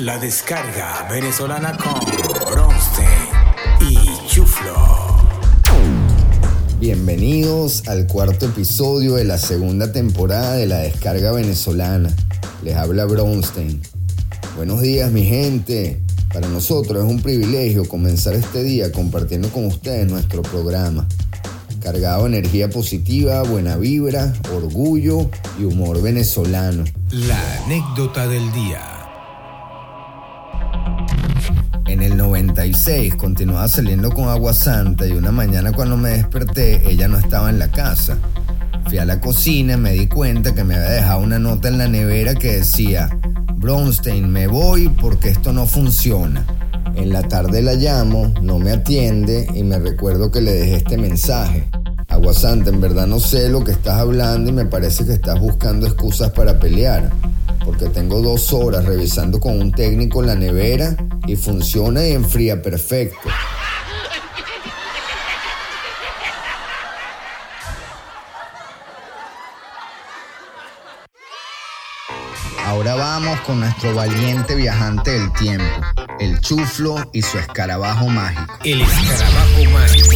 La descarga venezolana con Bronstein y Chuflo. Bienvenidos al cuarto episodio de la segunda temporada de la descarga venezolana. Les habla Bronstein. Buenos días mi gente. Para nosotros es un privilegio comenzar este día compartiendo con ustedes nuestro programa. Cargado de energía positiva, buena vibra, orgullo y humor venezolano. La anécdota del día. 96 continuaba saliendo con agua santa y una mañana cuando me desperté ella no estaba en la casa. Fui a la cocina y me di cuenta que me había dejado una nota en la nevera que decía, Bronstein, me voy porque esto no funciona. En la tarde la llamo, no me atiende y me recuerdo que le dejé este mensaje. Agua Santa, en verdad no sé lo que estás hablando y me parece que estás buscando excusas para pelear porque tengo dos horas revisando con un técnico la nevera y funciona y enfría perfecto. Ahora vamos con nuestro valiente viajante del tiempo, el chuflo y su escarabajo mágico. El escarabajo mágico.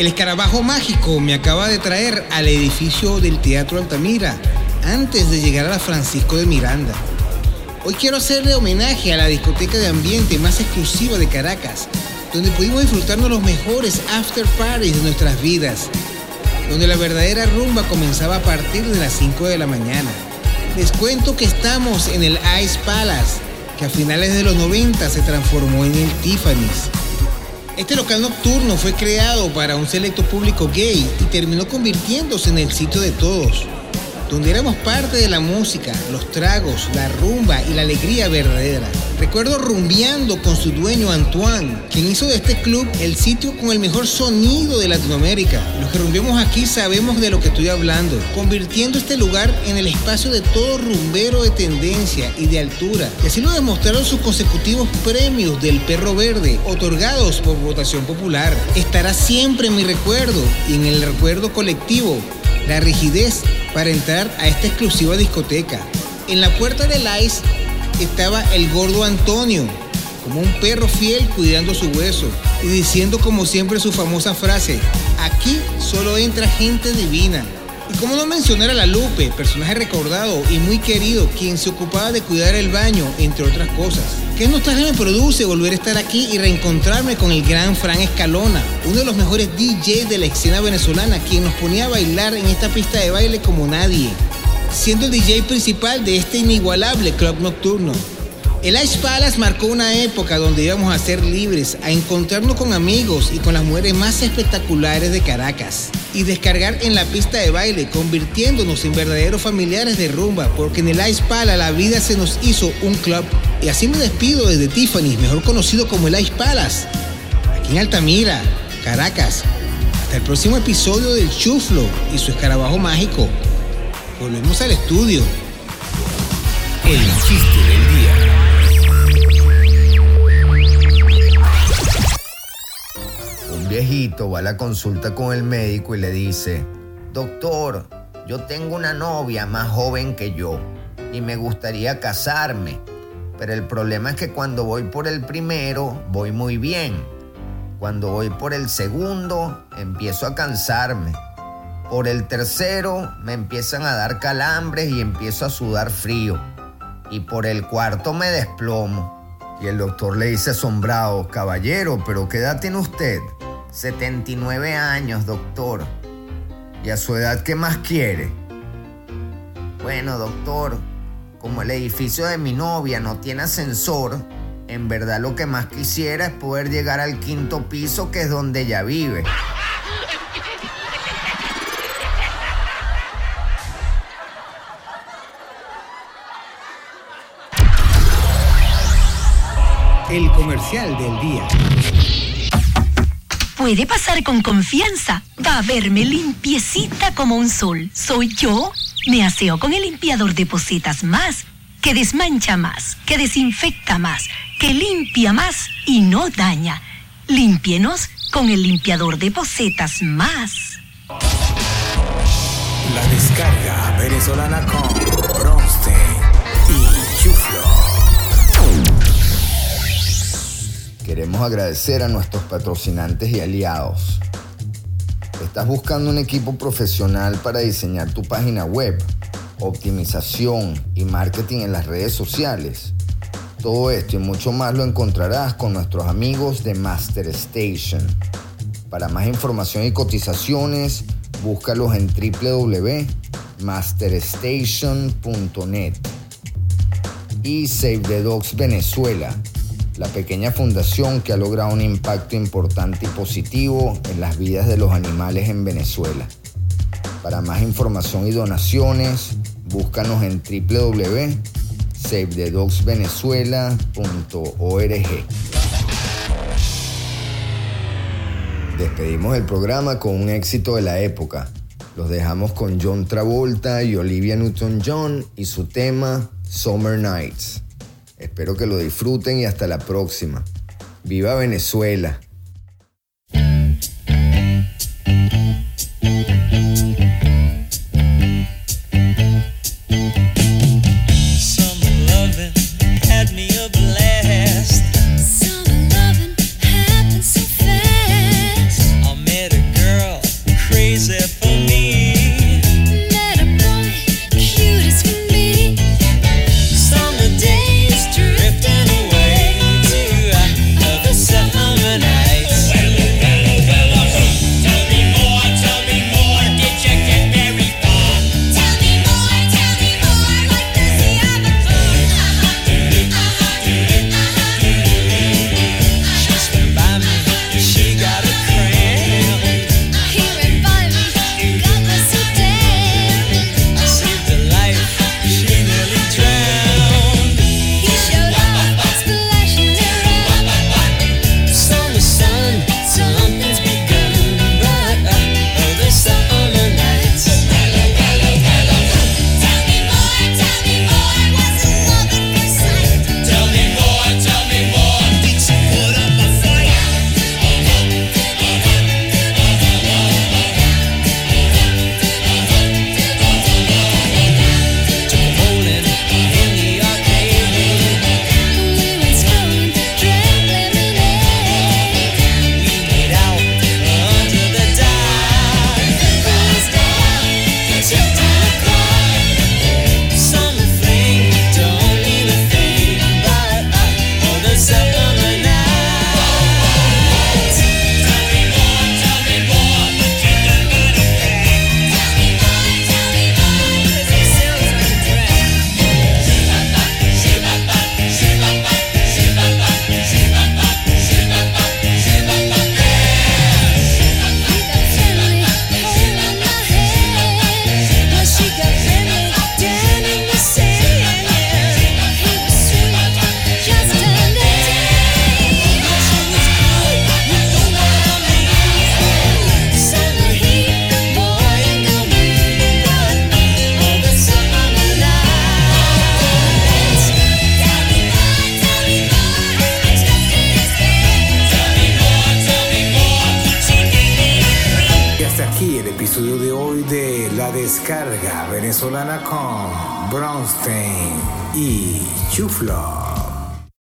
El escarabajo mágico me acaba de traer al edificio del Teatro Altamira antes de llegar a la Francisco de Miranda. Hoy quiero hacerle homenaje a la discoteca de ambiente más exclusiva de Caracas, donde pudimos disfrutarnos los mejores after parties de nuestras vidas, donde la verdadera rumba comenzaba a partir de las 5 de la mañana. Les cuento que estamos en el Ice Palace, que a finales de los 90 se transformó en el Tiffany's. Este local nocturno fue creado para un selecto público gay y terminó convirtiéndose en el sitio de todos, donde éramos parte de la música, los tragos, la rumba y la alegría verdadera. Recuerdo rumbeando con su dueño Antoine, quien hizo de este club el sitio con el mejor sonido de Latinoamérica. Los que rumbeamos aquí sabemos de lo que estoy hablando, convirtiendo este lugar en el espacio de todo rumbero de tendencia y de altura. Y así lo demostraron sus consecutivos premios del Perro Verde, otorgados por votación popular. Estará siempre en mi recuerdo y en el recuerdo colectivo la rigidez para entrar a esta exclusiva discoteca. En la puerta del ICE estaba el gordo Antonio, como un perro fiel cuidando su hueso y diciendo como siempre su famosa frase, aquí solo entra gente divina. Y cómo no mencionar a la Lupe, personaje recordado y muy querido, quien se ocupaba de cuidar el baño, entre otras cosas. ¿Qué nostalgia me produce volver a estar aquí y reencontrarme con el gran Fran Escalona, uno de los mejores DJs de la escena venezolana, quien nos ponía a bailar en esta pista de baile como nadie, siendo el DJ principal de este inigualable club nocturno? El Ice Palace marcó una época donde íbamos a ser libres, a encontrarnos con amigos y con las mujeres más espectaculares de Caracas y descargar en la pista de baile, convirtiéndonos en verdaderos familiares de rumba, porque en el Ice Palace la vida se nos hizo un club. Y así me despido desde Tiffany, mejor conocido como el Ice Palace, aquí en Altamira, Caracas. Hasta el próximo episodio del Chuflo y su escarabajo mágico. Volvemos al estudio. El chiste del día. Va a la consulta con el médico y le dice, doctor, yo tengo una novia más joven que yo y me gustaría casarme, pero el problema es que cuando voy por el primero voy muy bien. Cuando voy por el segundo empiezo a cansarme. Por el tercero me empiezan a dar calambres y empiezo a sudar frío. Y por el cuarto me desplomo. Y el doctor le dice asombrado, caballero, pero ¿qué edad tiene usted? 79 años, doctor. ¿Y a su edad qué más quiere? Bueno, doctor, como el edificio de mi novia no tiene ascensor, en verdad lo que más quisiera es poder llegar al quinto piso que es donde ella vive. El comercial del día puede pasar con confianza. Va a verme limpiecita como un sol. Soy yo. Me aseo con el limpiador de posetas más, que desmancha más, que desinfecta más, que limpia más y no daña. Límpienos con el limpiador de posetas más. La descarga venezolana con Bronstein. Queremos agradecer a nuestros patrocinantes y aliados. ¿Estás buscando un equipo profesional para diseñar tu página web, optimización y marketing en las redes sociales? Todo esto y mucho más lo encontrarás con nuestros amigos de Master Station. Para más información y cotizaciones, búscalos en www.masterstation.net y Save the Venezuela la pequeña fundación que ha logrado un impacto importante y positivo en las vidas de los animales en Venezuela. Para más información y donaciones, búscanos en www.savethedogsvenezuela.org. Despedimos el programa con un éxito de la época. Los dejamos con John Travolta y Olivia Newton-John y su tema Summer Nights. Espero que lo disfruten y hasta la próxima. ¡Viva Venezuela! carga venezolana con Bronstein y Chuflo.